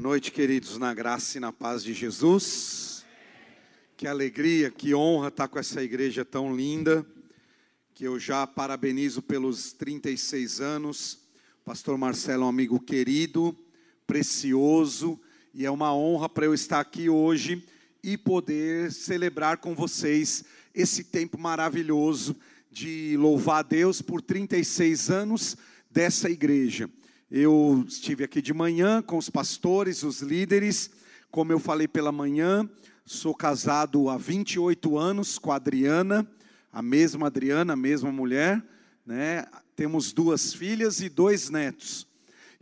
Boa noite, queridos, na graça e na paz de Jesus. Que alegria, que honra estar com essa igreja tão linda, que eu já parabenizo pelos 36 anos. Pastor Marcelo é um amigo querido, precioso, e é uma honra para eu estar aqui hoje e poder celebrar com vocês esse tempo maravilhoso de louvar a Deus por 36 anos dessa igreja. Eu estive aqui de manhã com os pastores, os líderes, como eu falei pela manhã, sou casado há 28 anos com a Adriana, a mesma Adriana, a mesma mulher, né? Temos duas filhas e dois netos.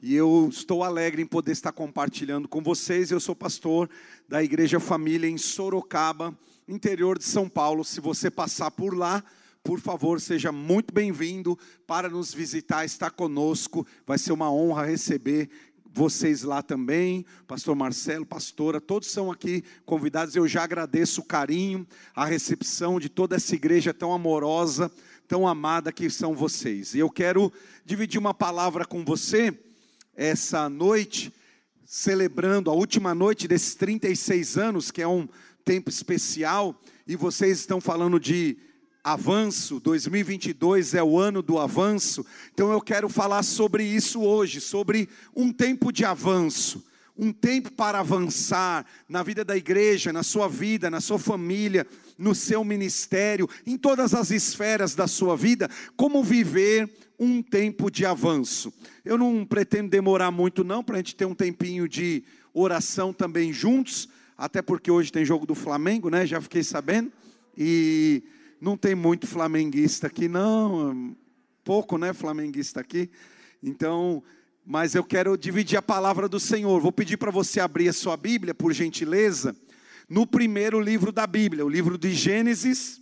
E eu estou alegre em poder estar compartilhando com vocês. Eu sou pastor da Igreja Família em Sorocaba, interior de São Paulo. Se você passar por lá, por favor, seja muito bem-vindo para nos visitar, estar conosco. Vai ser uma honra receber vocês lá também, pastor Marcelo, pastora, todos são aqui convidados. Eu já agradeço o carinho, a recepção de toda essa igreja tão amorosa, tão amada que são vocês. E eu quero dividir uma palavra com você essa noite, celebrando a última noite desses 36 anos, que é um tempo especial, e vocês estão falando de avanço, 2022 é o ano do avanço, então eu quero falar sobre isso hoje, sobre um tempo de avanço, um tempo para avançar na vida da igreja, na sua vida, na sua família, no seu ministério, em todas as esferas da sua vida, como viver um tempo de avanço. Eu não pretendo demorar muito, não, para a gente ter um tempinho de oração também juntos, até porque hoje tem jogo do Flamengo, né? Já fiquei sabendo. E não tem muito flamenguista aqui, não. Pouco, né, flamenguista aqui. Então, mas eu quero dividir a palavra do Senhor. Vou pedir para você abrir a sua Bíblia, por gentileza, no primeiro livro da Bíblia, o livro de Gênesis,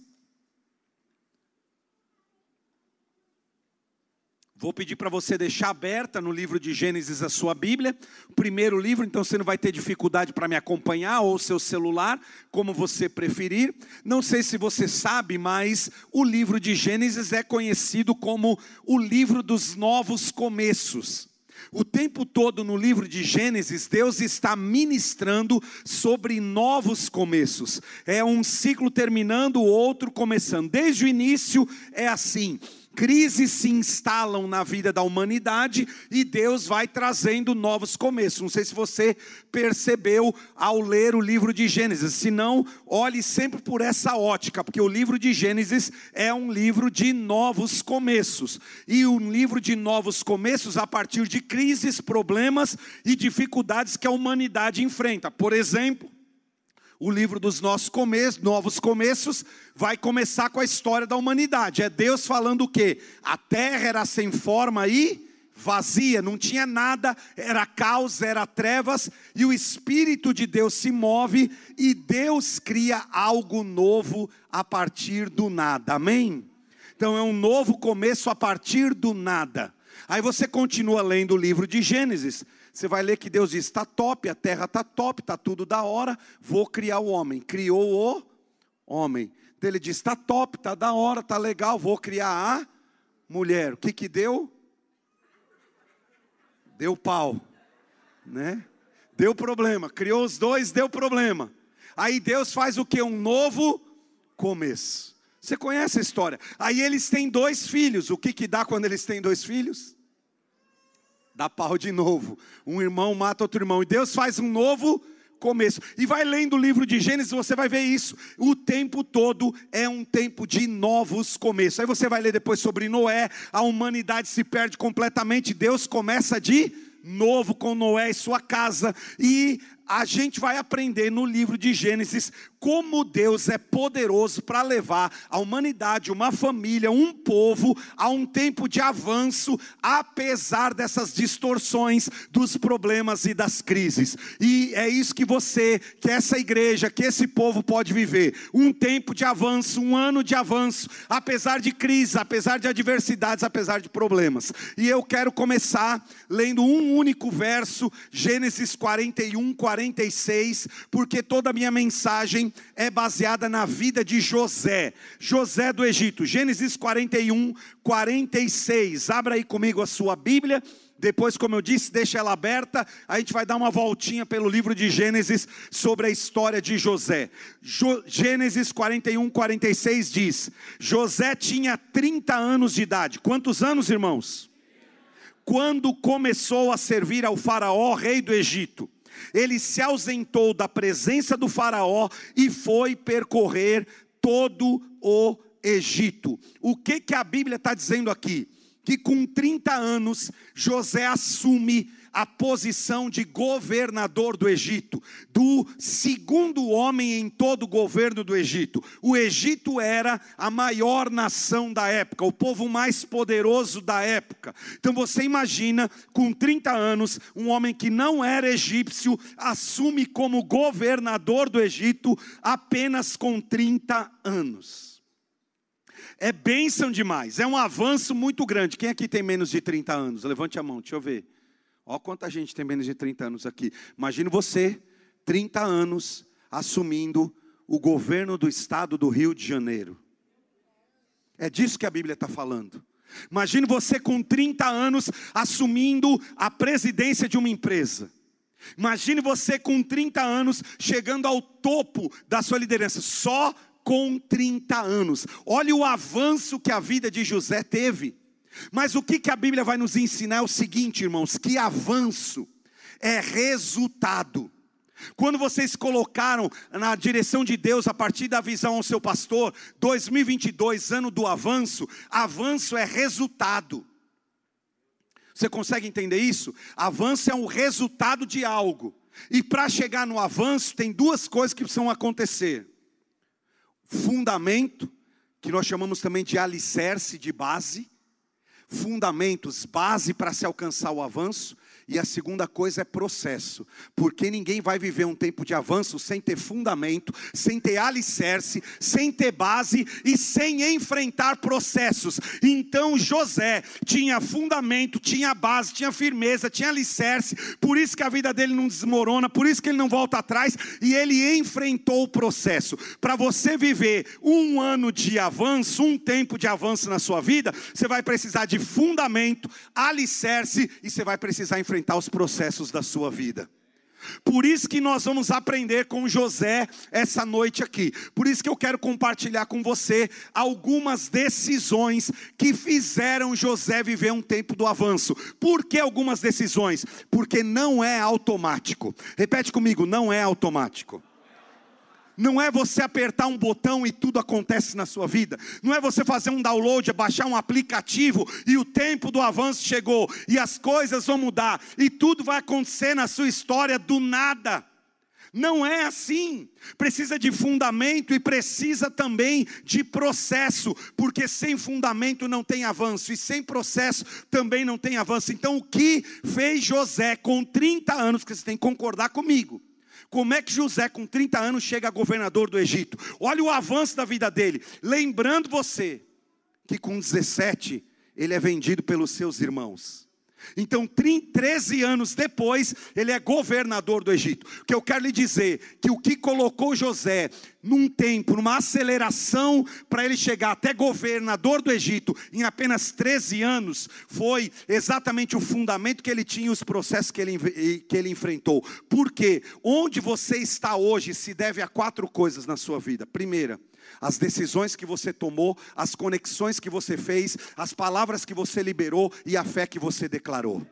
Vou pedir para você deixar aberta no livro de Gênesis a sua Bíblia, primeiro livro, então você não vai ter dificuldade para me acompanhar, ou seu celular, como você preferir. Não sei se você sabe, mas o livro de Gênesis é conhecido como o livro dos novos começos. O tempo todo no livro de Gênesis, Deus está ministrando sobre novos começos. É um ciclo terminando, o outro começando. Desde o início é assim crises se instalam na vida da humanidade e Deus vai trazendo novos começos. Não sei se você percebeu ao ler o livro de Gênesis, se não, olhe sempre por essa ótica, porque o livro de Gênesis é um livro de novos começos. E um livro de novos começos a partir de crises, problemas e dificuldades que a humanidade enfrenta. Por exemplo, o livro dos nossos começos, novos começos, vai começar com a história da humanidade. É Deus falando o quê? A terra era sem forma e vazia, não tinha nada, era caos, era trevas, e o Espírito de Deus se move e Deus cria algo novo a partir do nada. Amém? Então é um novo começo a partir do nada. Aí você continua lendo o livro de Gênesis. Você vai ler que Deus diz: está top, a terra está top, está tudo da hora, vou criar o homem. Criou o homem. Então ele diz: está top, está da hora, está legal, vou criar a mulher. O que que deu? Deu pau, né? Deu problema. Criou os dois, deu problema. Aí Deus faz o que? Um novo começo. Você conhece a história? Aí eles têm dois filhos. O que que dá quando eles têm dois filhos? Dá pau de novo. Um irmão mata outro irmão. E Deus faz um novo começo. E vai lendo o livro de Gênesis, você vai ver isso. O tempo todo é um tempo de novos começos. Aí você vai ler depois sobre Noé, a humanidade se perde completamente. Deus começa de novo com Noé e sua casa. E a gente vai aprender no livro de Gênesis como Deus é poderoso para levar a humanidade, uma família, um povo a um tempo de avanço, apesar dessas distorções, dos problemas e das crises. E é isso que você, que essa igreja, que esse povo pode viver: um tempo de avanço, um ano de avanço, apesar de crises, apesar de adversidades, apesar de problemas. E eu quero começar lendo um único verso, Gênesis 41, 40 46, porque toda a minha mensagem é baseada na vida de José, José do Egito. Gênesis 41, 46. Abra aí comigo a sua Bíblia. Depois, como eu disse, deixa ela aberta. A gente vai dar uma voltinha pelo livro de Gênesis sobre a história de José. Jo Gênesis 41, 46 diz: José tinha 30 anos de idade. Quantos anos, irmãos? Quando começou a servir ao Faraó, rei do Egito. Ele se ausentou da presença do Faraó e foi percorrer todo o Egito. O que, que a Bíblia está dizendo aqui? que com 30 anos José assume a posição de governador do Egito, do segundo homem em todo o governo do Egito. O Egito era a maior nação da época, o povo mais poderoso da época. Então você imagina, com 30 anos, um homem que não era egípcio assume como governador do Egito apenas com 30 anos. É bênção demais, é um avanço muito grande. Quem aqui tem menos de 30 anos? Levante a mão, deixa eu ver. Ó, quanta gente tem menos de 30 anos aqui. Imagine você, 30 anos, assumindo o governo do estado do Rio de Janeiro. É disso que a Bíblia está falando. Imagine você com 30 anos assumindo a presidência de uma empresa. Imagine você com 30 anos chegando ao topo da sua liderança. Só com 30 anos. Olha o avanço que a vida de José teve. Mas o que, que a Bíblia vai nos ensinar é o seguinte, irmãos: que avanço é resultado. Quando vocês colocaram na direção de Deus, a partir da visão ao seu pastor, 2022, ano do avanço, avanço é resultado. Você consegue entender isso? Avanço é um resultado de algo. E para chegar no avanço, tem duas coisas que precisam acontecer fundamento, que nós chamamos também de alicerce, de base, fundamentos, base para se alcançar o avanço, e a segunda coisa é processo, porque ninguém vai viver um tempo de avanço sem ter fundamento, sem ter alicerce, sem ter base e sem enfrentar processos. Então José tinha fundamento, tinha base, tinha firmeza, tinha alicerce, por isso que a vida dele não desmorona, por isso que ele não volta atrás e ele enfrentou o processo. Para você viver um ano de avanço, um tempo de avanço na sua vida, você vai precisar de fundamento, alicerce e você vai precisar enfrentar enfrentar os processos da sua vida. Por isso que nós vamos aprender com José essa noite aqui. Por isso que eu quero compartilhar com você algumas decisões que fizeram José viver um tempo do avanço. Por que algumas decisões? Porque não é automático. Repete comigo, não é automático. Não é você apertar um botão e tudo acontece na sua vida. Não é você fazer um download, baixar um aplicativo e o tempo do avanço chegou e as coisas vão mudar e tudo vai acontecer na sua história do nada. Não é assim. Precisa de fundamento e precisa também de processo, porque sem fundamento não tem avanço e sem processo também não tem avanço. Então, o que fez José com 30 anos, que você tem que concordar comigo, como é que José, com 30 anos, chega a governador do Egito? Olha o avanço da vida dele. Lembrando você que com 17 ele é vendido pelos seus irmãos. Então, 13 anos depois, ele é governador do Egito. O que eu quero lhe dizer que o que colocou José num tempo, numa aceleração para ele chegar até governador do Egito em apenas 13 anos, foi exatamente o fundamento que ele tinha, os processos que ele, que ele enfrentou. Porque onde você está hoje se deve a quatro coisas na sua vida. Primeira, as decisões que você tomou, as conexões que você fez, as palavras que você liberou e a fé que você declarou.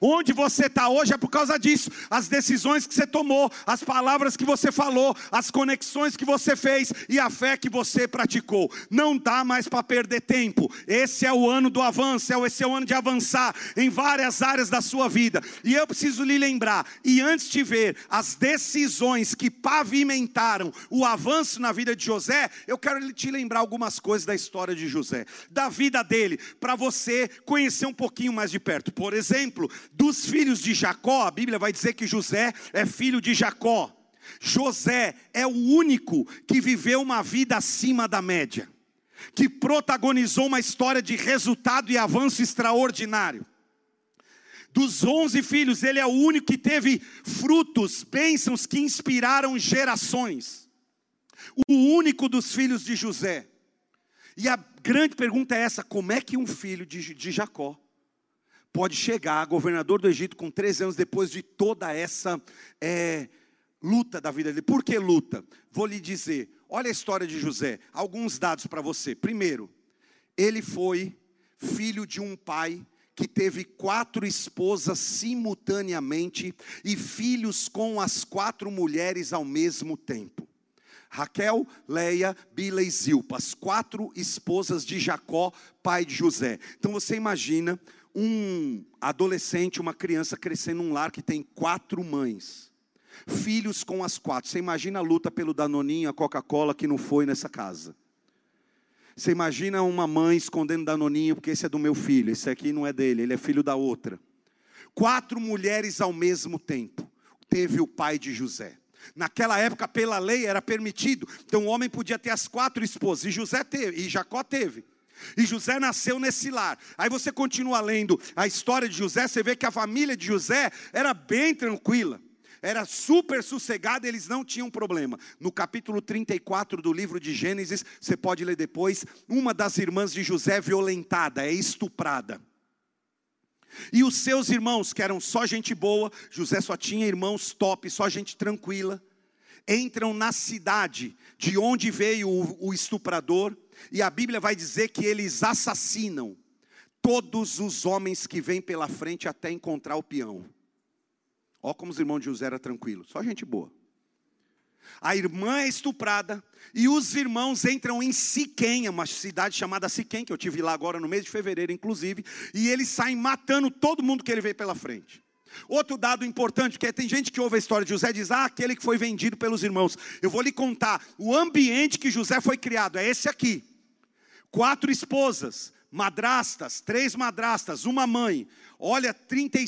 Onde você está hoje é por causa disso. As decisões que você tomou, as palavras que você falou, as conexões que você fez e a fé que você praticou. Não dá mais para perder tempo. Esse é o ano do avanço, é esse é o ano de avançar em várias áreas da sua vida. E eu preciso lhe lembrar, e antes de ver as decisões que pavimentaram o avanço na vida de José, eu quero te lembrar algumas coisas da história de José, da vida dele, para você conhecer um pouquinho mais de perto. Por exemplo, dos filhos de Jacó, a Bíblia vai dizer que José é filho de Jacó. José é o único que viveu uma vida acima da média, que protagonizou uma história de resultado e avanço extraordinário. Dos onze filhos, ele é o único que teve frutos, bênçãos que inspiraram gerações. O único dos filhos de José. E a grande pergunta é essa: como é que um filho de, de Jacó pode chegar, governador do Egito, com 13 anos depois de toda essa é, luta da vida dele? Por que luta? Vou lhe dizer: olha a história de José, alguns dados para você. Primeiro, ele foi filho de um pai que teve quatro esposas simultaneamente e filhos com as quatro mulheres ao mesmo tempo. Raquel, Leia, Bila e Zilpa, as quatro esposas de Jacó, pai de José. Então você imagina um adolescente, uma criança crescendo num lar que tem quatro mães, filhos com as quatro. Você imagina a luta pelo Danoninho, a Coca-Cola que não foi nessa casa. Você imagina uma mãe escondendo Danoninho, porque esse é do meu filho, esse aqui não é dele, ele é filho da outra. Quatro mulheres ao mesmo tempo, teve o pai de José. Naquela época, pela lei, era permitido. Então o homem podia ter as quatro esposas, e José teve, e Jacó teve. E José nasceu nesse lar. Aí você continua lendo a história de José, você vê que a família de José era bem tranquila era super sossegado, eles não tinham problema. No capítulo 34 do livro de Gênesis, você pode ler depois, uma das irmãs de José é violentada, é estuprada. E os seus irmãos, que eram só gente boa, José só tinha irmãos top, só gente tranquila, entram na cidade de onde veio o, o estuprador, e a Bíblia vai dizer que eles assassinam todos os homens que vêm pela frente até encontrar o peão. Ó como os irmãos de José eram tranquilos, só gente boa. A irmã é estuprada e os irmãos entram em Siquém, uma cidade chamada Siquém, que eu tive lá agora no mês de fevereiro, inclusive, e eles saem matando todo mundo que ele vê pela frente. Outro dado importante, porque tem gente que ouve a história de José diz: Ah, aquele que foi vendido pelos irmãos. Eu vou lhe contar: o ambiente que José foi criado é esse aqui. Quatro esposas, madrastas, três madrastas, uma mãe, Olha, 30,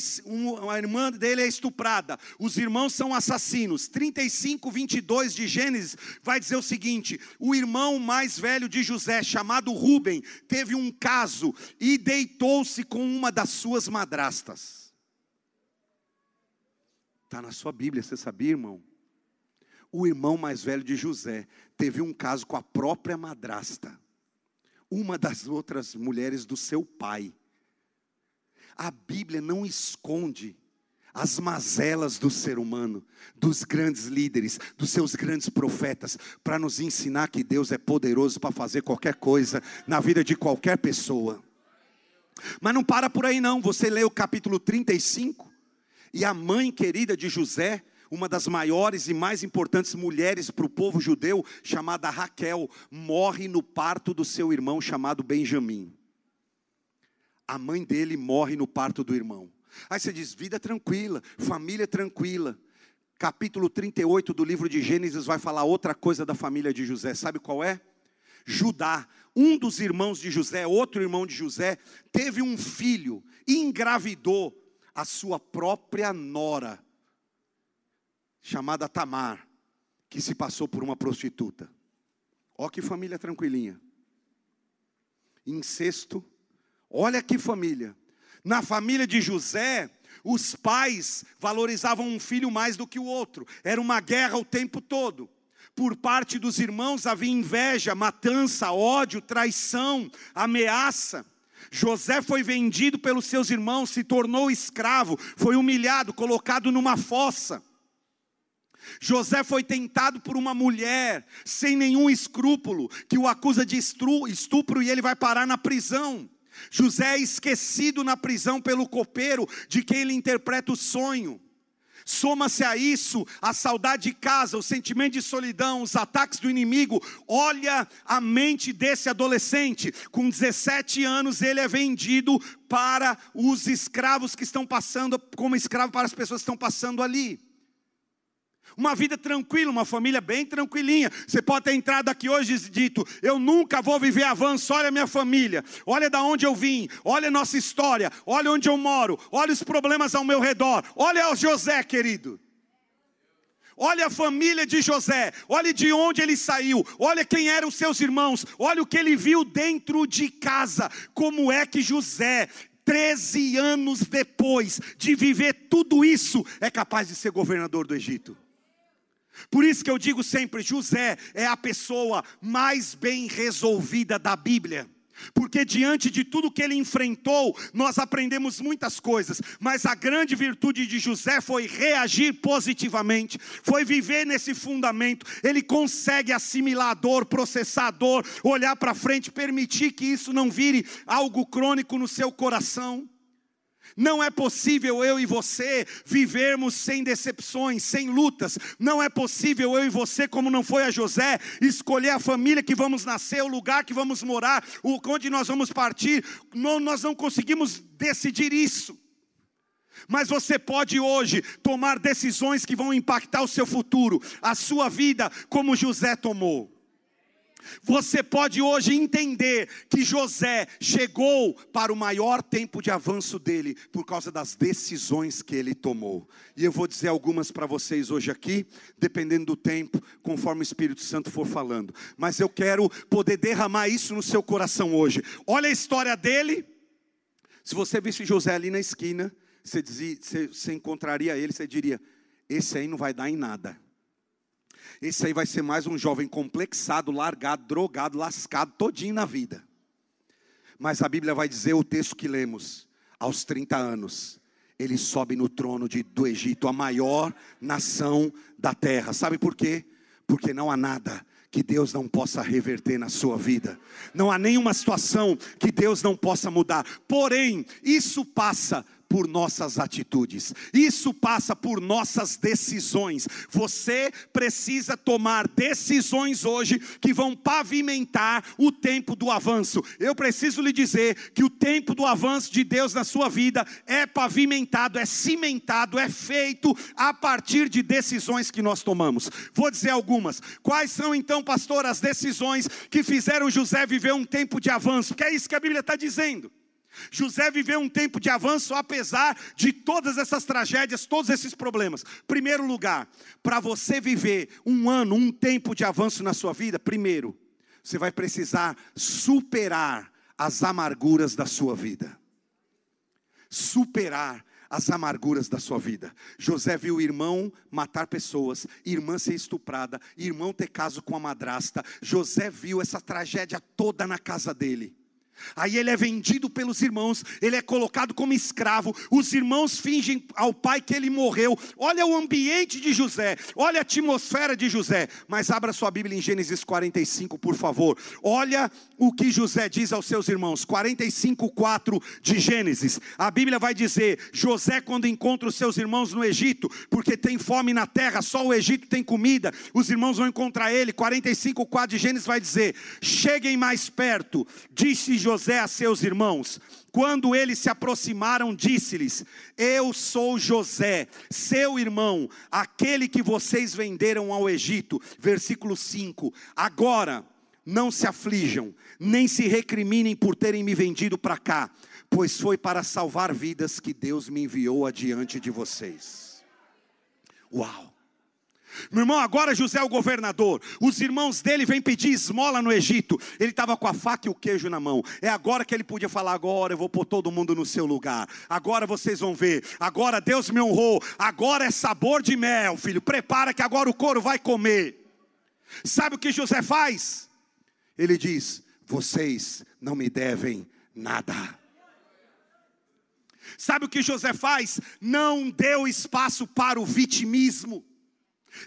a irmã dele é estuprada, os irmãos são assassinos. 35, 22 de Gênesis vai dizer o seguinte: o irmão mais velho de José, chamado Ruben, teve um caso e deitou-se com uma das suas madrastas. Está na sua Bíblia, você sabia, irmão? O irmão mais velho de José teve um caso com a própria madrasta, uma das outras mulheres do seu pai. A Bíblia não esconde as mazelas do ser humano, dos grandes líderes, dos seus grandes profetas, para nos ensinar que Deus é poderoso para fazer qualquer coisa na vida de qualquer pessoa. Mas não para por aí não, você lê o capítulo 35, e a mãe querida de José, uma das maiores e mais importantes mulheres para o povo judeu, chamada Raquel, morre no parto do seu irmão chamado Benjamim a mãe dele morre no parto do irmão. Aí você diz: vida tranquila, família tranquila. Capítulo 38 do livro de Gênesis vai falar outra coisa da família de José. Sabe qual é? Judá, um dos irmãos de José, outro irmão de José, teve um filho engravidou a sua própria nora, chamada Tamar, que se passou por uma prostituta. Ó que família tranquilinha. Incesto, Olha que família. Na família de José, os pais valorizavam um filho mais do que o outro. Era uma guerra o tempo todo. Por parte dos irmãos havia inveja, matança, ódio, traição, ameaça. José foi vendido pelos seus irmãos, se tornou escravo, foi humilhado, colocado numa fossa. José foi tentado por uma mulher sem nenhum escrúpulo, que o acusa de estupro e ele vai parar na prisão. José é esquecido na prisão pelo copeiro, de quem ele interpreta o sonho. Soma-se a isso a saudade de casa, o sentimento de solidão, os ataques do inimigo. Olha a mente desse adolescente. Com 17 anos, ele é vendido para os escravos que estão passando, como escravo para as pessoas que estão passando ali. Uma vida tranquila, uma família bem tranquilinha. Você pode ter entrado aqui hoje e dito: Eu nunca vou viver avanço. Olha a minha família, olha da onde eu vim, olha a nossa história, olha onde eu moro, olha os problemas ao meu redor. Olha o José, querido. Olha a família de José, olha de onde ele saiu, olha quem eram os seus irmãos, olha o que ele viu dentro de casa. Como é que José 13 anos depois de viver tudo isso, é capaz de ser governador do Egito. Por isso que eu digo sempre: José é a pessoa mais bem resolvida da Bíblia. Porque diante de tudo que ele enfrentou, nós aprendemos muitas coisas, mas a grande virtude de José foi reagir positivamente, foi viver nesse fundamento. Ele consegue assimilar a dor, processar a dor, olhar para frente, permitir que isso não vire algo crônico no seu coração. Não é possível eu e você vivermos sem decepções, sem lutas. Não é possível eu e você, como não foi a José, escolher a família que vamos nascer, o lugar que vamos morar, onde nós vamos partir. Não, nós não conseguimos decidir isso. Mas você pode hoje tomar decisões que vão impactar o seu futuro, a sua vida, como José tomou. Você pode hoje entender que José chegou para o maior tempo de avanço dele por causa das decisões que ele tomou. E eu vou dizer algumas para vocês hoje aqui, dependendo do tempo, conforme o Espírito Santo for falando. Mas eu quero poder derramar isso no seu coração hoje. Olha a história dele. Se você visse José ali na esquina, você, dizia, você, você encontraria ele, você diria: esse aí não vai dar em nada. Esse aí vai ser mais um jovem complexado, largado, drogado, lascado, todinho na vida. Mas a Bíblia vai dizer o texto que lemos, aos 30 anos, ele sobe no trono de, do Egito, a maior nação da terra. Sabe por quê? Porque não há nada que Deus não possa reverter na sua vida. Não há nenhuma situação que Deus não possa mudar. Porém, isso passa por nossas atitudes, isso passa por nossas decisões. Você precisa tomar decisões hoje que vão pavimentar o tempo do avanço. Eu preciso lhe dizer que o tempo do avanço de Deus na sua vida é pavimentado, é cimentado, é feito a partir de decisões que nós tomamos. Vou dizer algumas. Quais são então, pastor, as decisões que fizeram José viver um tempo de avanço? Que é isso que a Bíblia está dizendo. José viveu um tempo de avanço apesar de todas essas tragédias, todos esses problemas. Primeiro lugar, para você viver um ano, um tempo de avanço na sua vida, primeiro, você vai precisar superar as amarguras da sua vida. Superar as amarguras da sua vida. José viu irmão matar pessoas, irmã ser estuprada, irmão ter caso com a madrasta. José viu essa tragédia toda na casa dele. Aí ele é vendido pelos irmãos, ele é colocado como escravo. Os irmãos fingem ao pai que ele morreu. Olha o ambiente de José, olha a atmosfera de José. Mas abra sua Bíblia em Gênesis 45, por favor. Olha o que José diz aos seus irmãos. 45, 4 de Gênesis. A Bíblia vai dizer: José, quando encontra os seus irmãos no Egito, porque tem fome na terra, só o Egito tem comida, os irmãos vão encontrar ele. 45, 4 de Gênesis vai dizer: Cheguem mais perto, disse José José a seus irmãos. Quando eles se aproximaram, disse-lhes: Eu sou José, seu irmão, aquele que vocês venderam ao Egito. Versículo 5. Agora não se aflijam, nem se recriminem por terem me vendido para cá, pois foi para salvar vidas que Deus me enviou adiante de vocês. Uau! Meu irmão, agora José é o governador. Os irmãos dele vêm pedir esmola no Egito. Ele estava com a faca e o queijo na mão. É agora que ele podia falar: agora eu vou pôr todo mundo no seu lugar. Agora vocês vão ver. Agora Deus me honrou. Agora é sabor de mel, filho. Prepara que agora o couro vai comer. Sabe o que José faz? Ele diz: vocês não me devem nada. Sabe o que José faz? Não deu espaço para o vitimismo.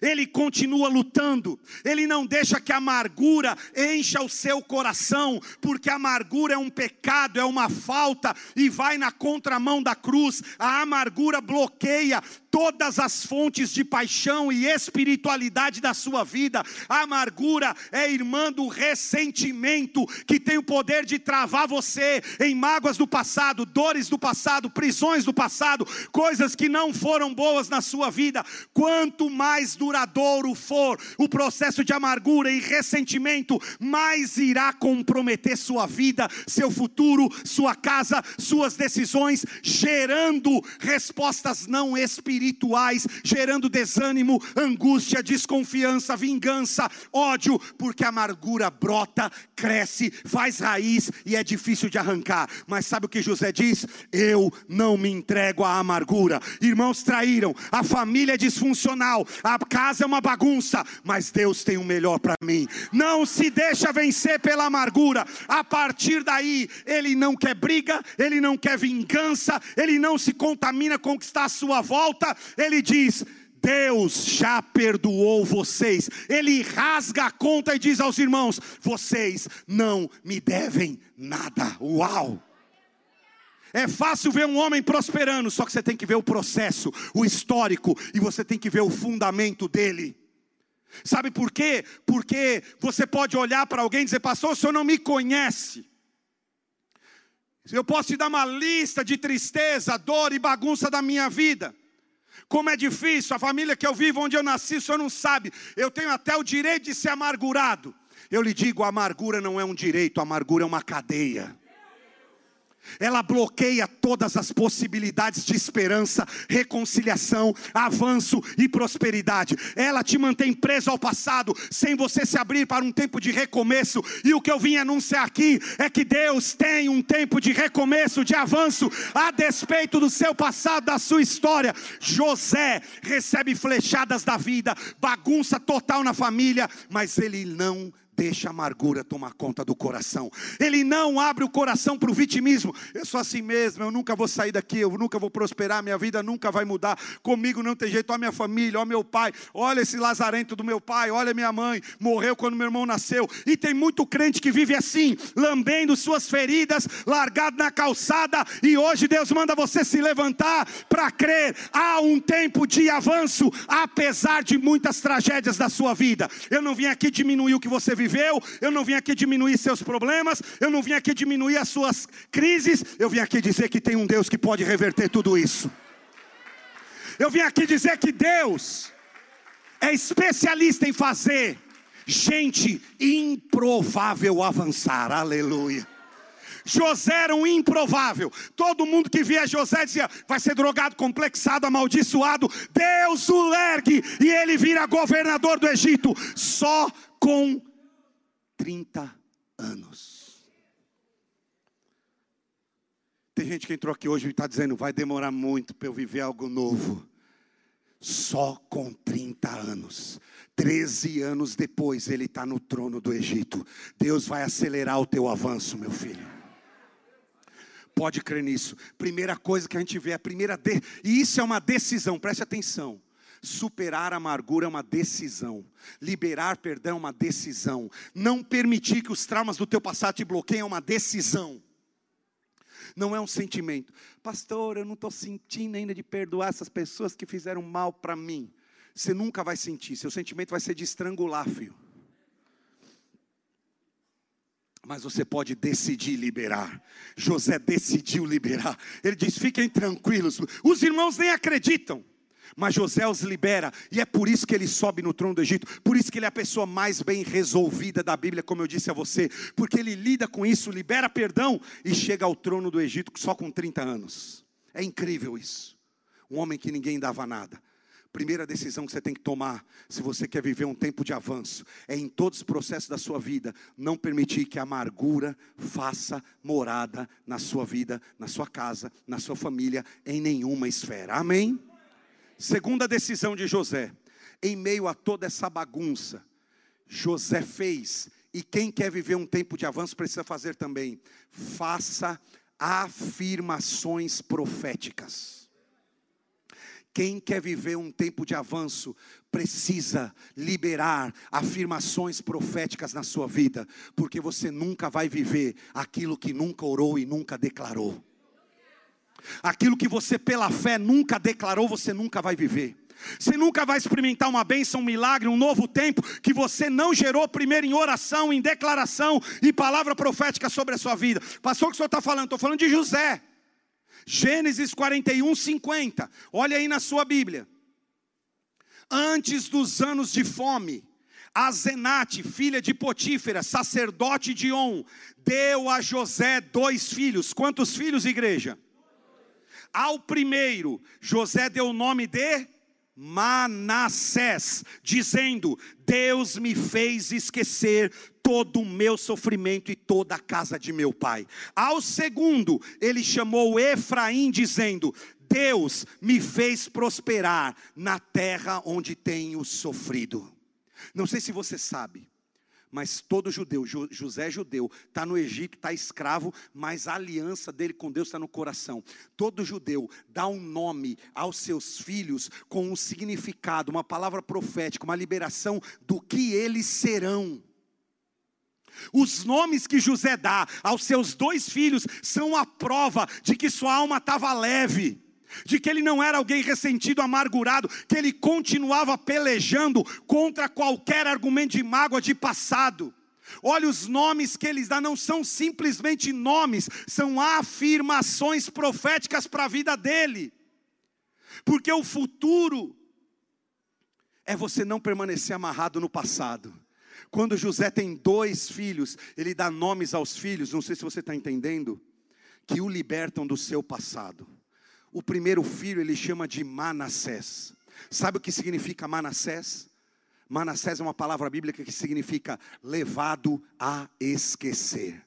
Ele continua lutando, ele não deixa que a amargura encha o seu coração, porque a amargura é um pecado, é uma falta e vai na contramão da cruz. A amargura bloqueia todas as fontes de paixão e espiritualidade da sua vida. A amargura é irmã do ressentimento que tem o poder de travar você em mágoas do passado, dores do passado, prisões do passado, coisas que não foram boas na sua vida. Quanto mais duradouro for o processo de amargura e ressentimento, mais irá comprometer sua vida, seu futuro, sua casa, suas decisões, gerando respostas não espirituais espirituais, gerando desânimo, angústia, desconfiança, vingança, ódio, porque a amargura brota, cresce, faz raiz e é difícil de arrancar. Mas sabe o que José diz? Eu não me entrego à amargura. Irmãos traíram, a família é disfuncional, a casa é uma bagunça, mas Deus tem o melhor para mim. Não se deixa vencer pela amargura. A partir daí, ele não quer briga, ele não quer vingança, ele não se contamina com o que está à sua volta. Ele diz: Deus já perdoou vocês. Ele rasga a conta e diz aos irmãos: vocês não me devem nada. Uau! É fácil ver um homem prosperando, só que você tem que ver o processo, o histórico, e você tem que ver o fundamento dele. Sabe por quê? Porque você pode olhar para alguém e dizer, pastor, o senhor não me conhece. Eu posso te dar uma lista de tristeza, dor e bagunça da minha vida. Como é difícil, a família que eu vivo, onde eu nasci, o senhor não sabe. Eu tenho até o direito de ser amargurado. Eu lhe digo: a amargura não é um direito, a amargura é uma cadeia ela bloqueia todas as possibilidades de esperança, reconciliação, avanço e prosperidade. Ela te mantém preso ao passado, sem você se abrir para um tempo de recomeço. E o que eu vim anunciar aqui é que Deus tem um tempo de recomeço, de avanço, a despeito do seu passado, da sua história. José recebe flechadas da vida, bagunça total na família, mas ele não deixa a amargura tomar conta do coração. Ele não abre o coração para o vitimismo. Eu sou assim mesmo, eu nunca vou sair daqui, eu nunca vou prosperar, minha vida nunca vai mudar. Comigo não tem jeito, olha minha família, olha meu pai, olha esse lazarento do meu pai, olha minha mãe, morreu quando meu irmão nasceu. E tem muito crente que vive assim, lambendo suas feridas, largado na calçada, e hoje Deus manda você se levantar para crer. Há um tempo de avanço, apesar de muitas tragédias da sua vida. Eu não vim aqui diminuir o que você viveu, eu não vim aqui diminuir seus problemas, eu não vim aqui diminuir as suas crises, eu vim aqui dizer que tem um Deus que pode reverter tudo isso. Eu vim aqui dizer que Deus é especialista em fazer gente improvável avançar, aleluia. José era um improvável. Todo mundo que via José dizia: vai ser drogado, complexado, amaldiçoado. Deus o ergue e ele vira governador do Egito, só com 30 anos. Tem gente que entrou aqui hoje e está dizendo: vai demorar muito para eu viver algo novo. Só com 30 anos. 13 anos depois, ele está no trono do Egito. Deus vai acelerar o teu avanço, meu filho. Pode crer nisso. Primeira coisa que a gente vê, a primeira de... e isso é uma decisão, preste atenção. Superar a amargura é uma decisão. Liberar perdão é uma decisão. Não permitir que os traumas do teu passado te bloqueiem é uma decisão. Não é um sentimento. Pastor, eu não estou sentindo ainda de perdoar essas pessoas que fizeram mal para mim. Você nunca vai sentir. Seu sentimento vai ser de estrangular, filho. Mas você pode decidir liberar. José decidiu liberar. Ele diz: fiquem tranquilos. Os irmãos nem acreditam. Mas José os libera, e é por isso que ele sobe no trono do Egito, por isso que ele é a pessoa mais bem resolvida da Bíblia, como eu disse a você, porque ele lida com isso, libera perdão e chega ao trono do Egito só com 30 anos. É incrível isso. Um homem que ninguém dava nada. Primeira decisão que você tem que tomar, se você quer viver um tempo de avanço, é em todos os processos da sua vida, não permitir que a amargura faça morada na sua vida, na sua casa, na sua família, em nenhuma esfera. Amém? Segunda decisão de José, em meio a toda essa bagunça, José fez, e quem quer viver um tempo de avanço precisa fazer também, faça afirmações proféticas. Quem quer viver um tempo de avanço precisa liberar afirmações proféticas na sua vida, porque você nunca vai viver aquilo que nunca orou e nunca declarou. Aquilo que você pela fé nunca declarou, você nunca vai viver. Você nunca vai experimentar uma bênção, um milagre, um novo tempo que você não gerou primeiro em oração, em declaração e palavra profética sobre a sua vida. Pastor, o que o senhor está falando? Estou falando de José. Gênesis 41, 50. Olha aí na sua Bíblia. Antes dos anos de fome, Azenate, filha de Potífera, sacerdote de On, deu a José dois filhos. Quantos filhos, igreja? Ao primeiro, José deu o nome de Manassés, dizendo: Deus me fez esquecer todo o meu sofrimento e toda a casa de meu pai. Ao segundo, ele chamou Efraim, dizendo: Deus me fez prosperar na terra onde tenho sofrido. Não sei se você sabe, mas todo judeu, José é judeu, está no Egito, está escravo, mas a aliança dele com Deus está no coração. Todo judeu dá um nome aos seus filhos com um significado, uma palavra profética, uma liberação do que eles serão. Os nomes que José dá aos seus dois filhos são a prova de que sua alma estava leve de que ele não era alguém ressentido, amargurado, que ele continuava pelejando contra qualquer argumento de mágoa de passado. Olha, os nomes que eles dão não são simplesmente nomes, são afirmações proféticas para a vida dele, porque o futuro é você não permanecer amarrado no passado. Quando José tem dois filhos, ele dá nomes aos filhos, não sei se você está entendendo, que o libertam do seu passado. O primeiro filho ele chama de Manassés. Sabe o que significa Manassés? Manassés é uma palavra bíblica que significa levado a esquecer.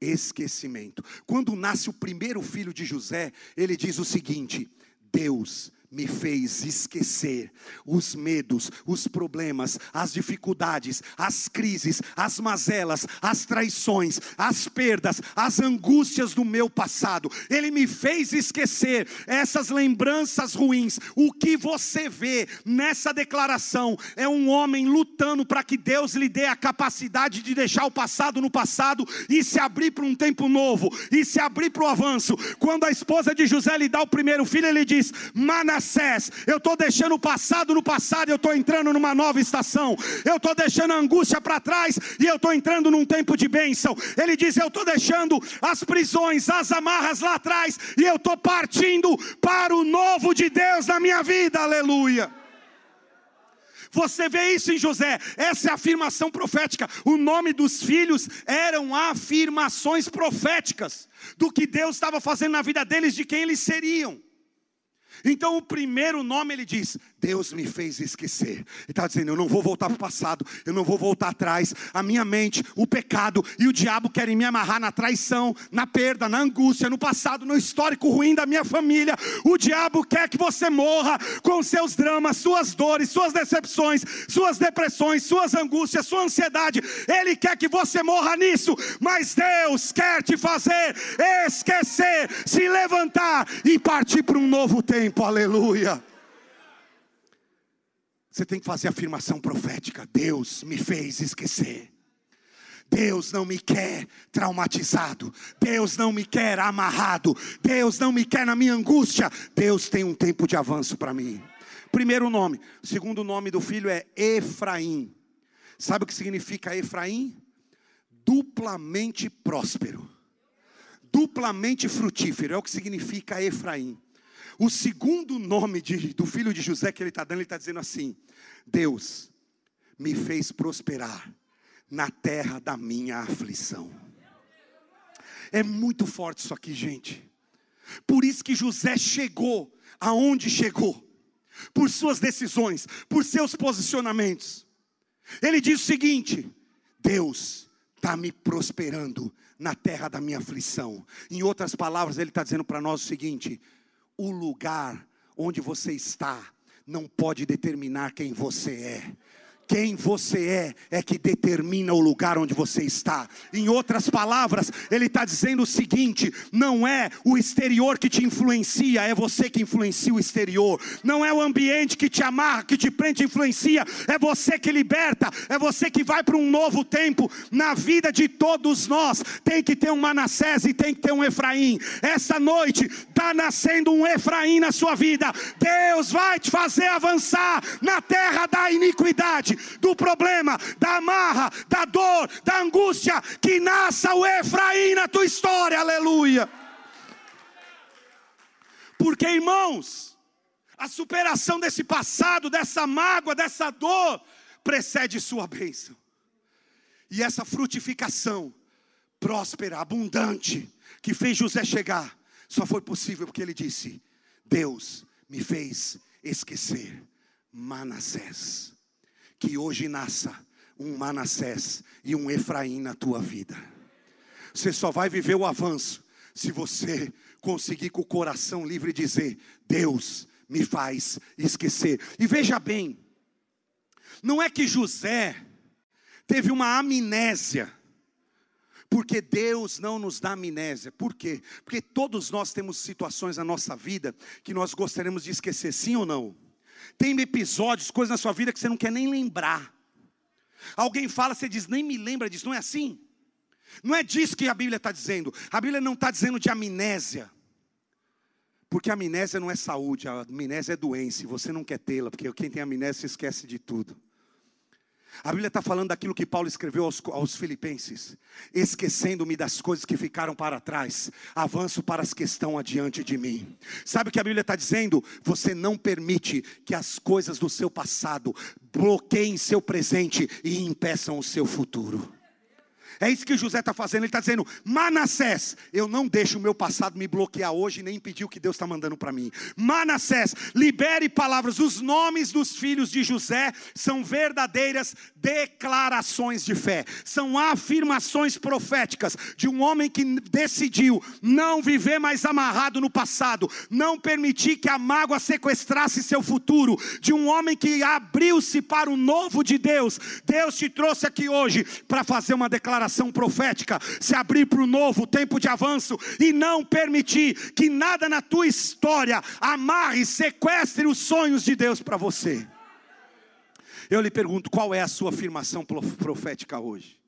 Esquecimento. Quando nasce o primeiro filho de José, ele diz o seguinte: Deus me fez esquecer os medos, os problemas, as dificuldades, as crises, as mazelas, as traições, as perdas, as angústias do meu passado. Ele me fez esquecer essas lembranças ruins. O que você vê nessa declaração é um homem lutando para que Deus lhe dê a capacidade de deixar o passado no passado e se abrir para um tempo novo e se abrir para o avanço. Quando a esposa de José lhe dá o primeiro filho, ele diz: Manassés Manassés, eu estou deixando o passado no passado, eu estou entrando numa nova estação, eu estou deixando a angústia para trás e eu estou entrando num tempo de bênção. Ele diz: Eu estou deixando as prisões, as amarras lá atrás e eu estou partindo para o novo de Deus na minha vida, aleluia. Você vê isso em José, essa é a afirmação profética. O nome dos filhos eram afirmações proféticas do que Deus estava fazendo na vida deles, de quem eles seriam. Então, o primeiro nome ele diz: Deus me fez esquecer. Ele está dizendo: Eu não vou voltar para o passado, eu não vou voltar atrás. A minha mente, o pecado e o diabo querem me amarrar na traição, na perda, na angústia, no passado, no histórico ruim da minha família. O diabo quer que você morra com seus dramas, suas dores, suas decepções, suas depressões, suas angústias, sua ansiedade. Ele quer que você morra nisso, mas Deus quer te fazer esquecer, se levantar e partir para um novo tempo, aleluia. Você tem que fazer afirmação profética: Deus me fez esquecer. Deus não me quer traumatizado, Deus não me quer amarrado, Deus não me quer na minha angústia. Deus tem um tempo de avanço para mim. Primeiro nome, segundo nome do filho é Efraim. Sabe o que significa Efraim? Duplamente próspero, duplamente frutífero, é o que significa Efraim. O segundo nome de, do filho de José que ele está dando, ele está dizendo assim: Deus me fez prosperar na terra da minha aflição. É muito forte isso aqui, gente. Por isso que José chegou aonde chegou, por suas decisões, por seus posicionamentos. Ele diz o seguinte: Deus está me prosperando na terra da minha aflição. Em outras palavras, ele está dizendo para nós o seguinte: o lugar onde você está não pode determinar quem você é. Quem você é, é que determina o lugar onde você está. Em outras palavras, ele está dizendo o seguinte: não é o exterior que te influencia, é você que influencia o exterior. Não é o ambiente que te amarra, que te prende, influencia, é você que liberta, é você que vai para um novo tempo. Na vida de todos nós, tem que ter um Manassés e tem que ter um Efraim. Essa noite está nascendo um Efraim na sua vida. Deus vai te fazer avançar na terra da iniquidade do problema, da amarra, da dor, da angústia, que nasça o Efraim na tua história, aleluia. Porque, irmãos, a superação desse passado, dessa mágoa, dessa dor, precede sua bênção. E essa frutificação próspera, abundante, que fez José chegar, Só foi possível porque ele disse: Deus me fez esquecer Manassés. Que hoje nasça um Manassés e um Efraim na tua vida. Você só vai viver o avanço se você conseguir com o coração livre dizer: Deus me faz esquecer. E veja bem, não é que José teve uma amnésia, porque Deus não nos dá amnésia. Por quê? Porque todos nós temos situações na nossa vida que nós gostaríamos de esquecer, sim ou não? Tem episódios, coisas na sua vida que você não quer nem lembrar. Alguém fala, você diz, nem me lembra disso, não é assim? Não é disso que a Bíblia está dizendo. A Bíblia não está dizendo de amnésia. Porque amnésia não é saúde, a amnésia é doença, e você não quer tê-la, porque quem tem amnésia esquece de tudo. A Bíblia está falando daquilo que Paulo escreveu aos, aos Filipenses: esquecendo-me das coisas que ficaram para trás, avanço para as que estão adiante de mim. Sabe o que a Bíblia está dizendo? Você não permite que as coisas do seu passado bloqueiem seu presente e impeçam o seu futuro. É isso que José está fazendo. Ele está dizendo: Manassés, eu não deixo o meu passado me bloquear hoje, nem impedir o que Deus está mandando para mim. Manassés, libere palavras. Os nomes dos filhos de José são verdadeiras declarações de fé, são afirmações proféticas de um homem que decidiu não viver mais amarrado no passado, não permitir que a mágoa sequestrasse seu futuro, de um homem que abriu-se para o novo de Deus. Deus te trouxe aqui hoje para fazer uma declaração declaração profética, se abrir para o novo tempo de avanço e não permitir que nada na tua história amarre, sequestre os sonhos de Deus para você. Eu lhe pergunto, qual é a sua afirmação profética hoje?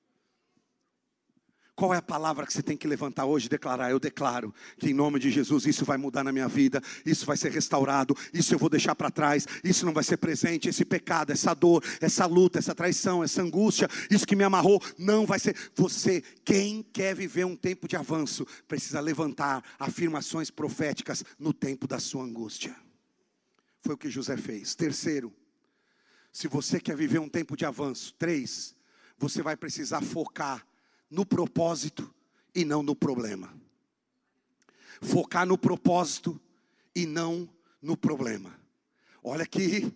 Qual é a palavra que você tem que levantar hoje e declarar? Eu declaro que em nome de Jesus isso vai mudar na minha vida, isso vai ser restaurado, isso eu vou deixar para trás, isso não vai ser presente, esse pecado, essa dor, essa luta, essa traição, essa angústia, isso que me amarrou, não vai ser. Você, quem quer viver um tempo de avanço, precisa levantar afirmações proféticas no tempo da sua angústia. Foi o que José fez. Terceiro, se você quer viver um tempo de avanço, três, você vai precisar focar no propósito e não no problema. Focar no propósito e não no problema. Olha aqui,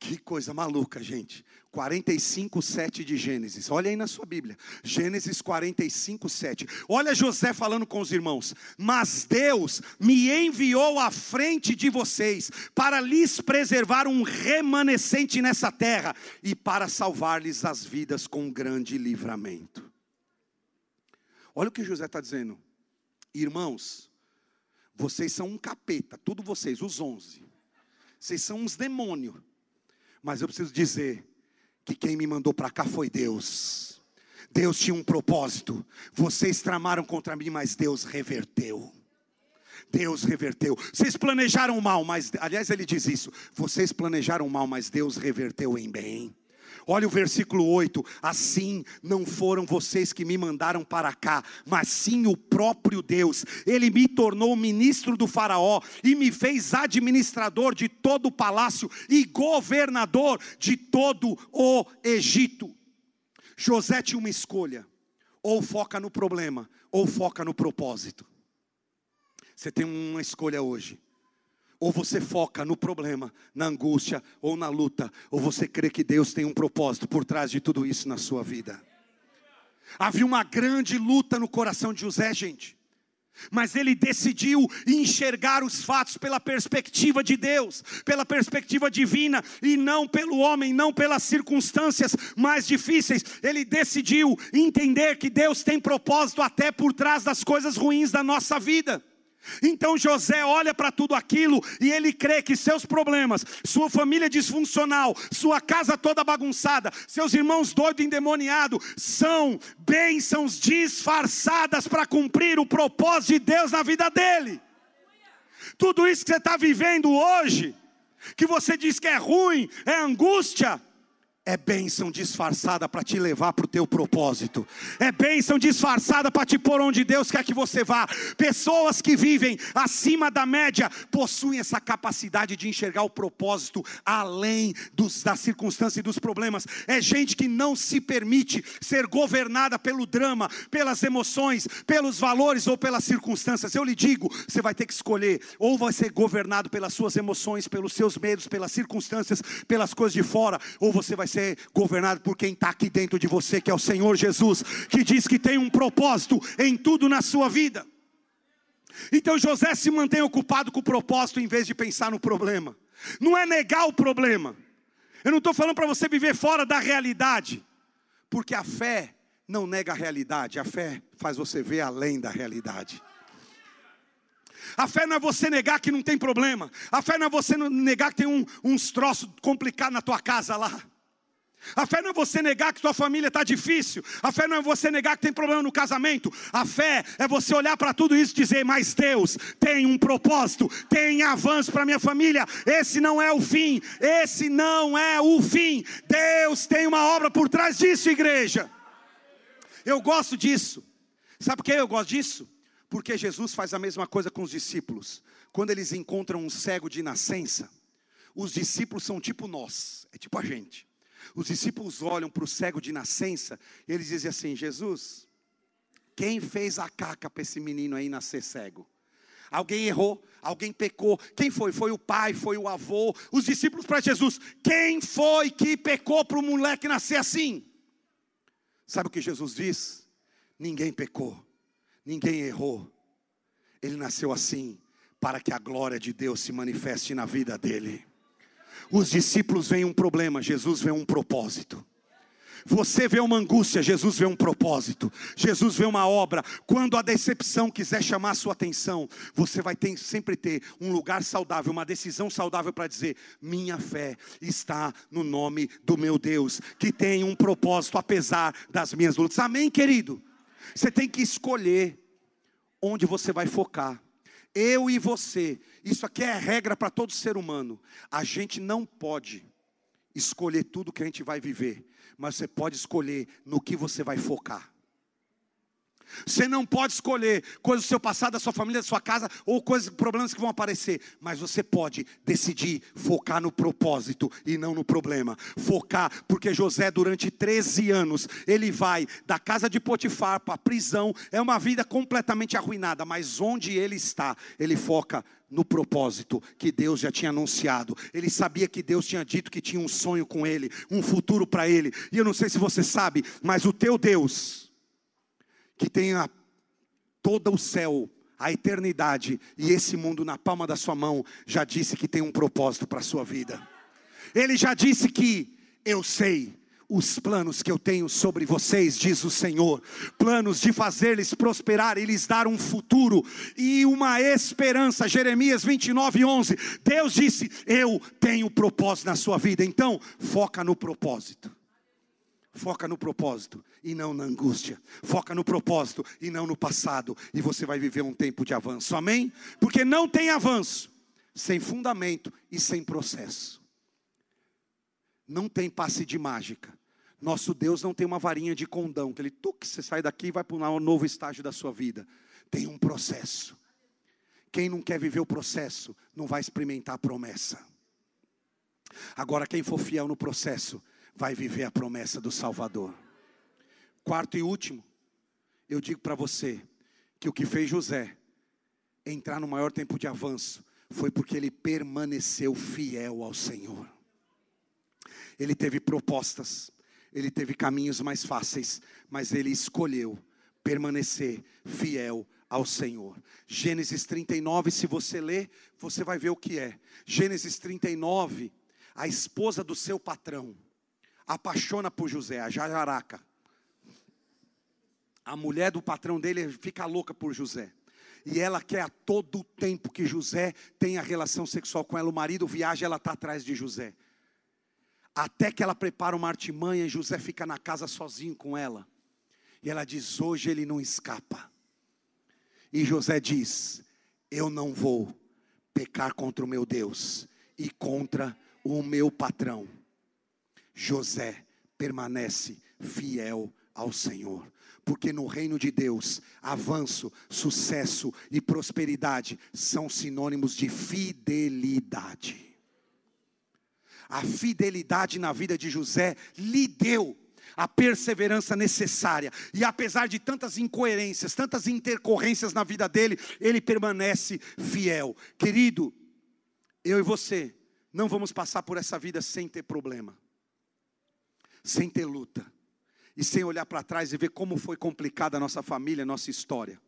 que coisa maluca, gente. 45, 7 de Gênesis. Olha aí na sua Bíblia. Gênesis 45, 7. Olha José falando com os irmãos. Mas Deus me enviou à frente de vocês para lhes preservar um remanescente nessa terra e para salvar-lhes as vidas com um grande livramento. Olha o que José está dizendo. Irmãos, vocês são um capeta, tudo vocês, os onze. Vocês são uns demônios. Mas eu preciso dizer que quem me mandou para cá foi Deus. Deus tinha um propósito. Vocês tramaram contra mim, mas Deus reverteu. Deus reverteu. Vocês planejaram mal, mas aliás ele diz isso. Vocês planejaram mal, mas Deus reverteu em bem. Olha o versículo 8: Assim não foram vocês que me mandaram para cá, mas sim o próprio Deus. Ele me tornou ministro do Faraó e me fez administrador de todo o palácio e governador de todo o Egito. José tinha uma escolha: ou foca no problema, ou foca no propósito. Você tem uma escolha hoje. Ou você foca no problema, na angústia ou na luta, ou você crê que Deus tem um propósito por trás de tudo isso na sua vida. Havia uma grande luta no coração de José, gente. Mas ele decidiu enxergar os fatos pela perspectiva de Deus, pela perspectiva divina, e não pelo homem, não pelas circunstâncias mais difíceis. Ele decidiu entender que Deus tem propósito até por trás das coisas ruins da nossa vida. Então José olha para tudo aquilo e ele crê que seus problemas, sua família disfuncional, sua casa toda bagunçada, seus irmãos doidos endemoniados, são bênçãos disfarçadas para cumprir o propósito de Deus na vida dele. Tudo isso que você está vivendo hoje, que você diz que é ruim, é angústia, é bênção disfarçada para te levar para o teu propósito, é bênção disfarçada para te pôr onde Deus quer que você vá. Pessoas que vivem acima da média possuem essa capacidade de enxergar o propósito além dos, das circunstâncias e dos problemas. É gente que não se permite ser governada pelo drama, pelas emoções, pelos valores ou pelas circunstâncias. Eu lhe digo, você vai ter que escolher, ou vai ser governado pelas suas emoções, pelos seus medos, pelas circunstâncias, pelas coisas de fora, ou você vai ser governado por quem está aqui dentro de você, que é o Senhor Jesus, que diz que tem um propósito em tudo na sua vida. Então José se mantém ocupado com o propósito em vez de pensar no problema. Não é negar o problema. Eu não estou falando para você viver fora da realidade, porque a fé não nega a realidade, a fé faz você ver além da realidade. A fé não é você negar que não tem problema. A fé não é você negar que tem um, uns troços complicados na tua casa lá. A fé não é você negar que tua família está difícil. A fé não é você negar que tem problema no casamento. A fé é você olhar para tudo isso e dizer: Mas Deus tem um propósito, tem avanço para minha família. Esse não é o fim. Esse não é o fim. Deus tem uma obra por trás disso, igreja. Eu gosto disso. Sabe por que eu gosto disso? Porque Jesus faz a mesma coisa com os discípulos. Quando eles encontram um cego de nascença, os discípulos são tipo nós, é tipo a gente. Os discípulos olham para o cego de nascença e eles dizem assim: Jesus, quem fez a caca para esse menino aí nascer cego? Alguém errou, alguém pecou. Quem foi? Foi o pai, foi o avô. Os discípulos para Jesus: quem foi que pecou para o moleque nascer assim? Sabe o que Jesus diz? Ninguém pecou, ninguém errou. Ele nasceu assim para que a glória de Deus se manifeste na vida dele. Os discípulos veem um problema, Jesus vê um propósito. Você vê uma angústia, Jesus vê um propósito. Jesus vê uma obra. Quando a decepção quiser chamar sua atenção, você vai ter, sempre ter um lugar saudável, uma decisão saudável para dizer: minha fé está no nome do meu Deus, que tem um propósito apesar das minhas lutas. Amém, querido? Você tem que escolher onde você vai focar. Eu e você, isso aqui é regra para todo ser humano. A gente não pode escolher tudo que a gente vai viver, mas você pode escolher no que você vai focar. Você não pode escolher coisas do seu passado, da sua família, da sua casa, ou coisas, problemas que vão aparecer, mas você pode decidir focar no propósito e não no problema. Focar, porque José, durante 13 anos, ele vai da casa de Potifar para a prisão, é uma vida completamente arruinada, mas onde ele está, ele foca no propósito que Deus já tinha anunciado. Ele sabia que Deus tinha dito que tinha um sonho com ele, um futuro para ele. E eu não sei se você sabe, mas o teu Deus, que tenha todo o céu, a eternidade e esse mundo na palma da sua mão, já disse que tem um propósito para a sua vida. Ele já disse que eu sei os planos que eu tenho sobre vocês, diz o Senhor, planos de fazer-lhes prosperar e lhes dar um futuro e uma esperança. Jeremias 29, 11. Deus disse: Eu tenho propósito na sua vida, então foca no propósito. Foca no propósito e não na angústia. Foca no propósito e não no passado. E você vai viver um tempo de avanço. Amém? Porque não tem avanço sem fundamento e sem processo. Não tem passe de mágica. Nosso Deus não tem uma varinha de condão, que ele tuque, você sai daqui e vai para um novo estágio da sua vida. Tem um processo. Quem não quer viver o processo, não vai experimentar a promessa. Agora, quem for fiel no processo, vai viver a promessa do Salvador. Quarto e último, eu digo para você que o que fez José entrar no maior tempo de avanço foi porque ele permaneceu fiel ao Senhor. Ele teve propostas, ele teve caminhos mais fáceis, mas ele escolheu permanecer fiel ao Senhor. Gênesis 39, se você ler, você vai ver o que é. Gênesis 39, a esposa do seu patrão apaixona por José, a Jaraca. A mulher do patrão dele fica louca por José. E ela quer a todo tempo que José tenha relação sexual com ela. O marido viaja, ela está atrás de José. Até que ela prepara uma artimanha e José fica na casa sozinho com ela. E ela diz: Hoje ele não escapa. E José diz: Eu não vou pecar contra o meu Deus e contra o meu patrão. José permanece fiel ao Senhor. Porque no reino de Deus, avanço, sucesso e prosperidade são sinônimos de fidelidade. A fidelidade na vida de José lhe deu a perseverança necessária. E apesar de tantas incoerências, tantas intercorrências na vida dele, ele permanece fiel. Querido, eu e você não vamos passar por essa vida sem ter problema, sem ter luta, e sem olhar para trás e ver como foi complicada a nossa família, a nossa história.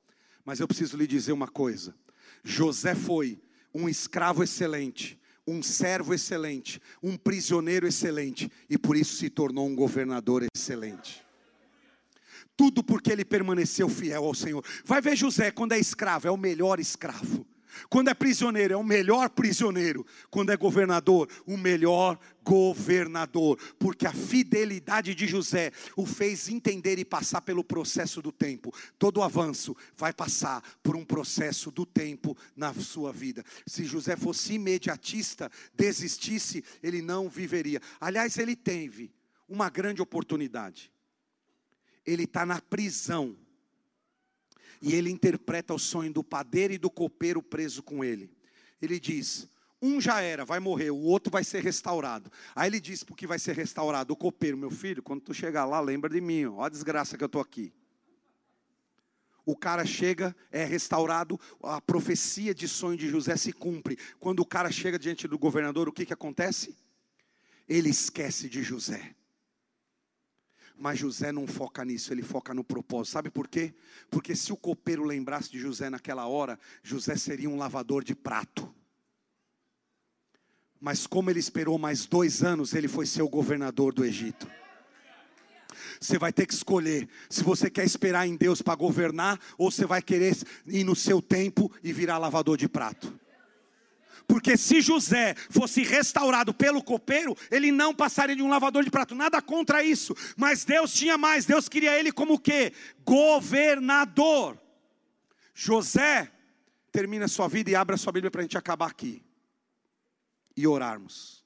Mas eu preciso lhe dizer uma coisa: José foi um escravo excelente, um servo excelente, um prisioneiro excelente, e por isso se tornou um governador excelente. Tudo porque ele permaneceu fiel ao Senhor. Vai ver José, quando é escravo, é o melhor escravo. Quando é prisioneiro, é o melhor prisioneiro. Quando é governador, o melhor governador. Porque a fidelidade de José o fez entender e passar pelo processo do tempo. Todo avanço vai passar por um processo do tempo na sua vida. Se José fosse imediatista, desistisse, ele não viveria. Aliás, ele teve uma grande oportunidade. Ele está na prisão e ele interpreta o sonho do padeiro e do copeiro preso com ele. Ele diz: um já era, vai morrer, o outro vai ser restaurado. Aí ele diz porque vai ser restaurado o copeiro, meu filho, quando tu chegar lá, lembra de mim, ó, a desgraça que eu estou aqui. O cara chega, é restaurado, a profecia de sonho de José se cumpre. Quando o cara chega diante do governador, o que, que acontece? Ele esquece de José. Mas José não foca nisso, ele foca no propósito. Sabe por quê? Porque se o copeiro lembrasse de José naquela hora, José seria um lavador de prato. Mas como ele esperou mais dois anos, ele foi ser o governador do Egito. Você vai ter que escolher se você quer esperar em Deus para governar ou você vai querer ir no seu tempo e virar lavador de prato. Porque se José fosse restaurado pelo copeiro, ele não passaria de um lavador de prato. Nada contra isso. Mas Deus tinha mais. Deus queria ele como o quê? Governador. José termina sua vida e abre a sua Bíblia para a gente acabar aqui. E orarmos.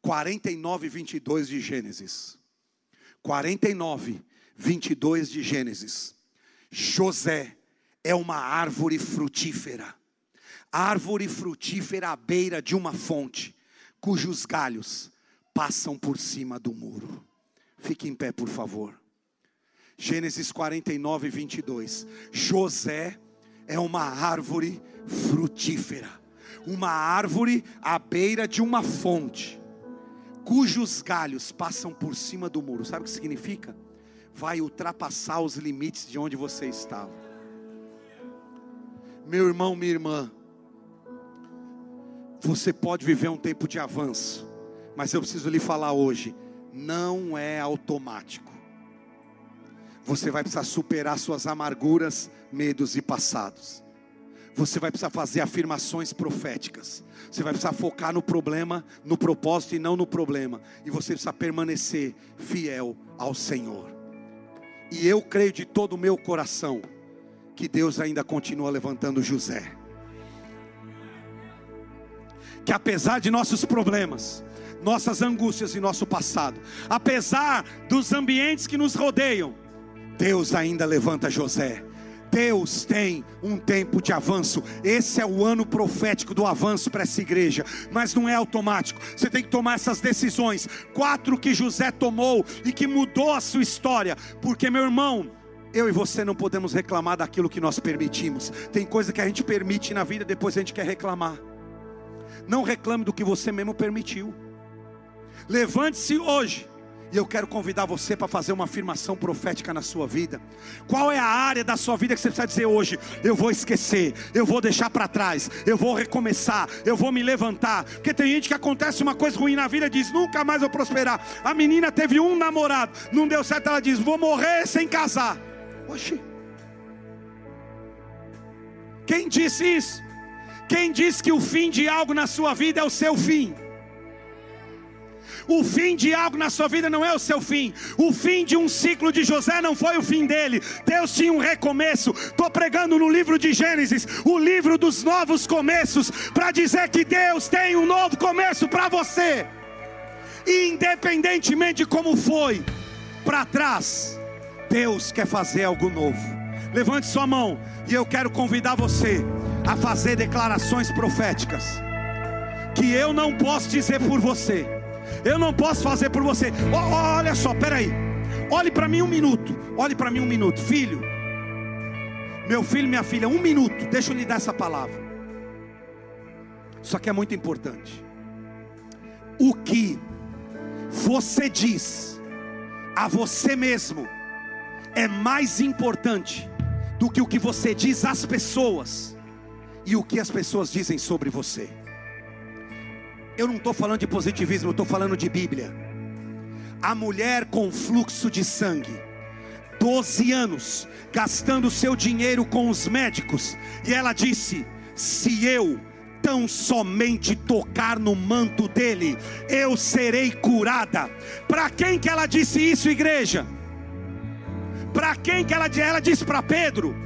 49, 22 de Gênesis. 49, 22 de Gênesis. José é uma árvore frutífera árvore frutífera à beira de uma fonte, cujos galhos passam por cima do muro. Fique em pé, por favor. Gênesis 49, 22. José é uma árvore frutífera, uma árvore à beira de uma fonte, cujos galhos passam por cima do muro. Sabe o que significa? Vai ultrapassar os limites de onde você estava. Meu irmão, minha irmã, você pode viver um tempo de avanço, mas eu preciso lhe falar hoje: não é automático. Você vai precisar superar suas amarguras, medos e passados. Você vai precisar fazer afirmações proféticas. Você vai precisar focar no problema, no propósito e não no problema. E você precisa permanecer fiel ao Senhor. E eu creio de todo o meu coração que Deus ainda continua levantando José que apesar de nossos problemas, nossas angústias e nosso passado, apesar dos ambientes que nos rodeiam, Deus ainda levanta José. Deus tem um tempo de avanço. Esse é o ano profético do avanço para essa igreja, mas não é automático. Você tem que tomar essas decisões. Quatro que José tomou e que mudou a sua história, porque meu irmão, eu e você não podemos reclamar daquilo que nós permitimos. Tem coisa que a gente permite na vida, depois a gente quer reclamar. Não reclame do que você mesmo permitiu. Levante-se hoje. E eu quero convidar você para fazer uma afirmação profética na sua vida. Qual é a área da sua vida que você precisa dizer hoje? Eu vou esquecer, eu vou deixar para trás, eu vou recomeçar, eu vou me levantar. Porque tem gente que acontece uma coisa ruim na vida e diz: nunca mais vou prosperar. A menina teve um namorado, não deu certo, ela diz: vou morrer sem casar. Oxi. Quem disse isso? Quem diz que o fim de algo na sua vida é o seu fim? O fim de algo na sua vida não é o seu fim. O fim de um ciclo de José não foi o fim dele. Deus tinha um recomeço. Estou pregando no livro de Gênesis, o livro dos novos começos, para dizer que Deus tem um novo começo para você. independentemente de como foi para trás, Deus quer fazer algo novo. Levante sua mão e eu quero convidar você a fazer declarações proféticas que eu não posso dizer por você. Eu não posso fazer por você. Oh, olha só, peraí. Olhe para mim um minuto. Olhe para mim um minuto, filho. Meu filho, minha filha, um minuto. Deixa eu lhe dar essa palavra. Isso aqui é muito importante. O que você diz a você mesmo é mais importante do que o que você diz às pessoas e o que as pessoas dizem sobre você. Eu não estou falando de positivismo, eu estou falando de Bíblia. A mulher com fluxo de sangue, 12 anos, gastando seu dinheiro com os médicos, e ela disse: Se eu tão somente tocar no manto dele, eu serei curada. Para quem que ela disse isso, igreja? Para quem que ela, ela disse para Pedro?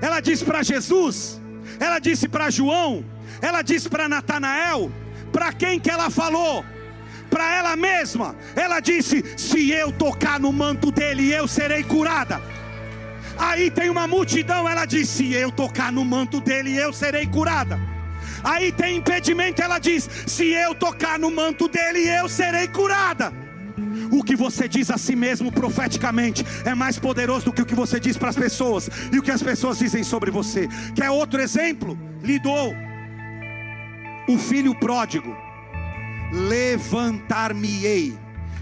Ela disse para Jesus? Ela disse para João? Ela disse para Natanael? Para quem que ela falou? Para ela mesma. Ela disse: Se eu tocar no manto dele, eu serei curada. Aí tem uma multidão, ela disse: Se eu tocar no manto dele, eu serei curada. Aí tem impedimento, ela diz: Se eu tocar no manto dele, eu serei curada. O que você diz a si mesmo profeticamente é mais poderoso do que o que você diz para as pessoas e o que as pessoas dizem sobre você. Quer outro exemplo? Lhe dou. O filho pródigo: Levantar-me-ei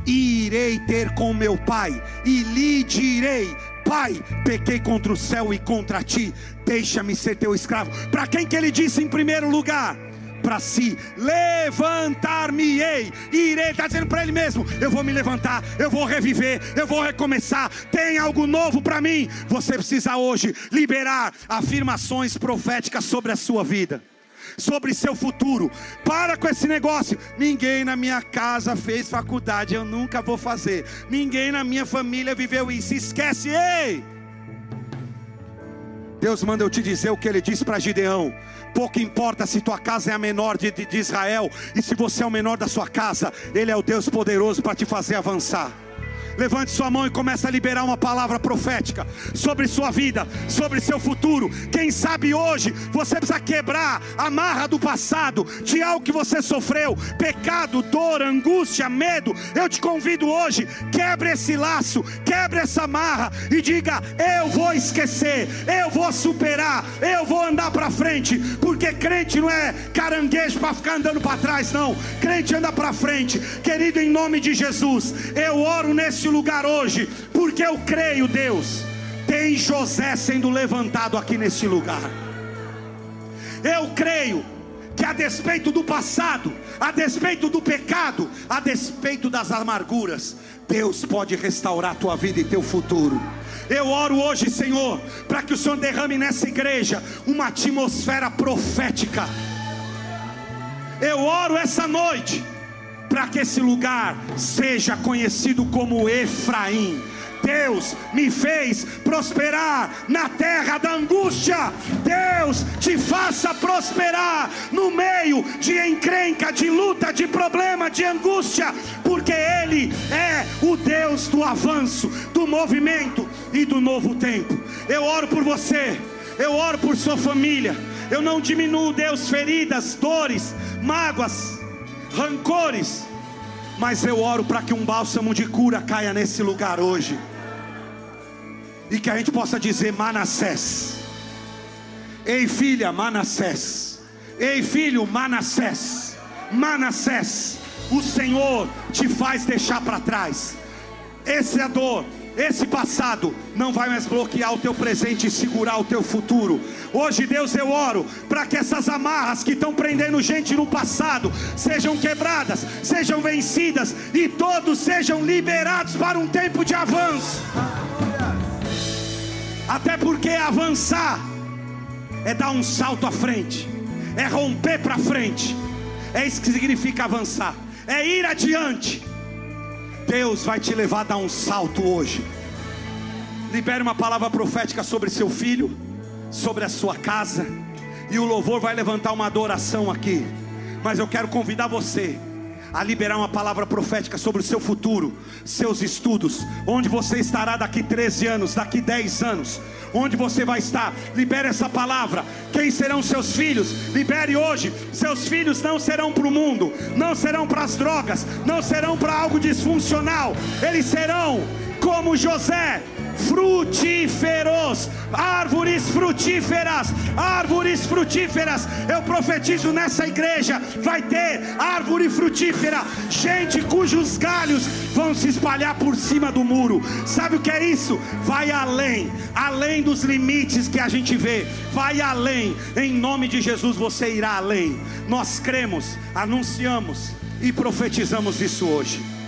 e irei ter com meu pai e lhe direi: Pai, pequei contra o céu e contra ti, deixa-me ser teu escravo. Para quem que ele disse em primeiro lugar? Para si, levantar-me-ei, irei, está dizendo para ele mesmo: eu vou me levantar, eu vou reviver, eu vou recomeçar, tem algo novo para mim. Você precisa hoje liberar afirmações proféticas sobre a sua vida sobre seu futuro. Para com esse negócio. Ninguém na minha casa fez faculdade, eu nunca vou fazer. Ninguém na minha família viveu isso. Esquece, ei! Deus manda eu te dizer o que ele disse para Gideão. Pouco importa se tua casa é a menor de, de, de Israel, e se você é o menor da sua casa, Ele é o Deus poderoso para te fazer avançar. Levante sua mão e comece a liberar uma palavra profética sobre sua vida, sobre seu futuro. Quem sabe hoje você precisa quebrar a marra do passado, de algo que você sofreu, pecado, dor, angústia, medo. Eu te convido hoje, quebre esse laço, quebre essa marra e diga: Eu vou esquecer, eu vou superar, eu vou andar para frente, porque crente não é caranguejo para ficar andando para trás, não. Crente anda para frente, querido, em nome de Jesus. Eu oro nesse neste lugar hoje, porque eu creio, Deus, tem José sendo levantado aqui neste lugar. Eu creio que a despeito do passado, a despeito do pecado, a despeito das amarguras, Deus pode restaurar tua vida e teu futuro. Eu oro hoje, Senhor, para que o Senhor derrame nessa igreja uma atmosfera profética. Eu oro essa noite para que esse lugar seja conhecido como Efraim. Deus me fez prosperar na terra da angústia. Deus te faça prosperar no meio de encrenca, de luta, de problema, de angústia, porque Ele é o Deus do avanço, do movimento e do novo tempo. Eu oro por você, eu oro por sua família. Eu não diminuo, Deus, feridas, dores, mágoas rancores, mas eu oro para que um bálsamo de cura caia nesse lugar hoje, e que a gente possa dizer: Manassés, ei filha, Manassés, ei filho, Manassés, Manassés, o Senhor te faz deixar para trás, esse é a dor esse passado não vai mais bloquear o teu presente e segurar o teu futuro. Hoje, Deus, eu oro para que essas amarras que estão prendendo gente no passado sejam quebradas, sejam vencidas e todos sejam liberados para um tempo de avanço. Até porque avançar é dar um salto à frente, é romper para frente, é isso que significa avançar, é ir adiante Deus vai te levar a dar um salto hoje. Libere uma palavra profética sobre seu filho, sobre a sua casa, e o louvor vai levantar uma adoração aqui. Mas eu quero convidar você a liberar uma palavra profética sobre o seu futuro, seus estudos, onde você estará daqui 13 anos, daqui 10 anos, onde você vai estar. Libere essa palavra. Quem serão seus filhos? Libere hoje. Seus filhos não serão para o mundo, não serão para as drogas, não serão para algo disfuncional, eles serão como José, frutíferos, árvores frutíferas, árvores frutíferas. Eu profetizo nessa igreja: vai ter árvore frutífera, gente cujos galhos vão se espalhar por cima do muro. Sabe o que é isso? Vai além, além dos limites que a gente vê, vai além. Em nome de Jesus você irá além. Nós cremos, anunciamos e profetizamos isso hoje.